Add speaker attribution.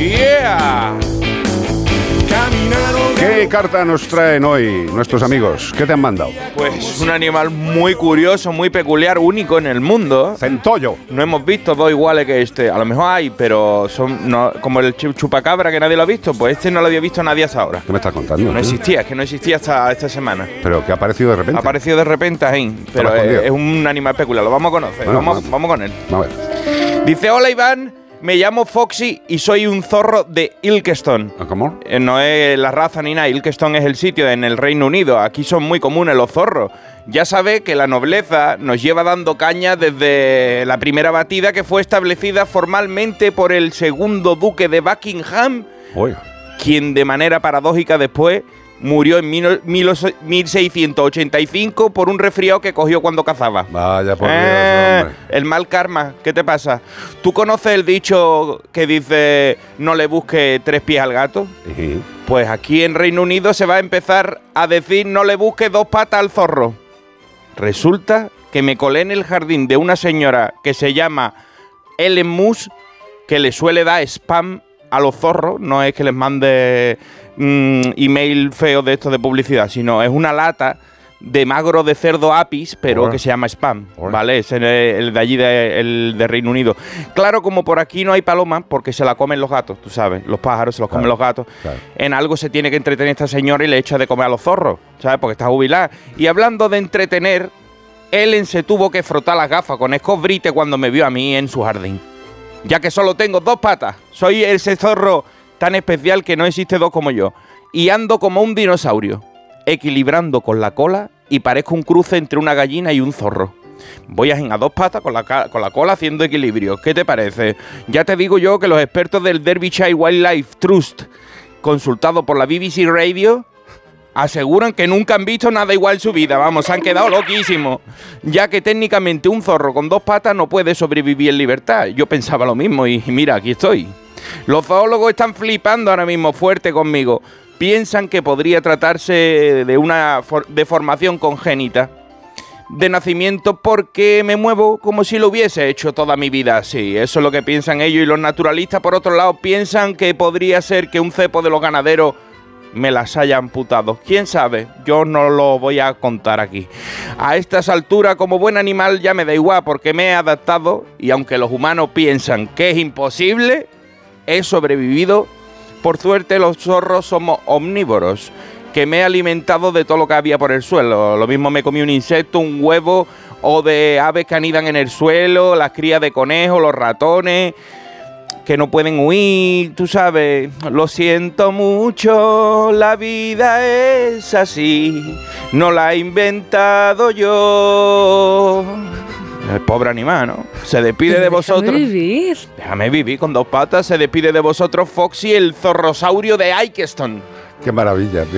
Speaker 1: Yeah.
Speaker 2: ¿Qué carta nos traen hoy nuestros amigos? ¿Qué te han mandado?
Speaker 1: Pues un animal muy curioso, muy peculiar, único en el mundo.
Speaker 2: Centollo.
Speaker 1: No hemos visto dos iguales que este. A lo mejor hay, pero son no- como el chu- chupacabra que nadie lo ha visto. Pues este no lo había visto nadie hasta ahora.
Speaker 2: ¿Qué me estás contando?
Speaker 1: No existía, es que no existía hasta esta semana.
Speaker 2: Pero que ha aparecido de repente.
Speaker 1: Ha aparecido de repente ahí, pero es, un animal peculiar. Lo vamos a conocer.
Speaker 2: Bueno,
Speaker 1: vamos,
Speaker 2: vamos.
Speaker 1: vamos con él.
Speaker 2: A ver.
Speaker 1: Dice: Hola Iván, me llamo Foxy y soy un zorro de Ilkeston.
Speaker 2: ¿Cómo?
Speaker 1: Eh, No es la raza ni nada, Ilkeston es el sitio en el Reino Unido. Aquí son muy comunes los zorros. Ya sabe que la nobleza nos lleva dando caña desde la primera batida que fue establecida formalmente por el segundo duque de Buckingham, quien de manera paradójica después murió en mil- mil- 1685 por un resfriado que cogió cuando cazaba.
Speaker 2: Vaya por
Speaker 1: Eh,
Speaker 2: Dios,
Speaker 1: el mal karma, ¿qué te pasa? ¿Tú conoces el dicho que dice no le busque tres pies al gato? Pues aquí en Reino Unido se va a empezar a decir no le busque dos patas al zorro. Resulta que me colé en el jardín de una señora que se llama Ellen Moose, que le suele dar spam a los zorros. No es que les mande mm, email feo de esto de publicidad, sino es una lata de magro de cerdo apis, pero que se llama spam. ¿vale? Es el, el de allí, de, el de Reino Unido. Claro, como por aquí no hay palomas, porque se la comen los gatos, tú sabes, los pájaros se los comen los gatos.
Speaker 2: claro.
Speaker 1: En algo se tiene que entretener esta señora y le echa de comer a los zorros, ¿sabes? Porque está jubilada. Y hablando de entretener, Ellen se tuvo que frotar las gafas con escobrite cuando me vio a mí en su jardín. Ya que solo tengo dos patas, soy ese zorro tan especial que no existe dos como yo. Y ando como un dinosaurio, equilibrando con la cola y parezco un cruce entre una gallina y un zorro. Voy a a dos patas con la, con la cola haciendo equilibrio. ¿Qué te parece? Ya te digo yo que los expertos del Derbyshire Wildlife Trust, consultados por la BBC Radio, aseguran que nunca han visto nada igual en su vida. Vamos, se han quedado loquísimos. Ya que técnicamente un zorro con dos patas no puede sobrevivir en libertad. Yo pensaba lo mismo y mira, aquí estoy. Los zoólogos están flipando ahora mismo fuerte conmigo. Piensan que podría tratarse de una for- deformación congénita de nacimiento porque me muevo como si lo hubiese hecho toda mi vida así. Eso es lo que piensan ellos y los naturalistas, por otro lado, piensan que podría ser que un cepo de los ganaderos me las haya amputado. ¿Quién sabe? Yo no lo voy a contar aquí. A estas alturas, como buen animal, ya me da igual porque me he adaptado y aunque los humanos piensan que es imposible, he sobrevivido. Por suerte, los zorros somos omnívoros, que me he alimentado de todo lo que había por el suelo. Lo mismo me comí un insecto, un huevo o de aves que anidan en el suelo, las crías de conejos, los ratones que no pueden huir, tú sabes. Lo siento mucho, la vida es así, no la he inventado yo. El pobre animal, ¿no? Se despide de
Speaker 3: Déjame
Speaker 1: vosotros.
Speaker 3: vivir.
Speaker 1: Déjame vivir con dos patas. Se despide de vosotros Foxy, el zorrosaurio de Ikeston.
Speaker 2: Qué maravilla, tío.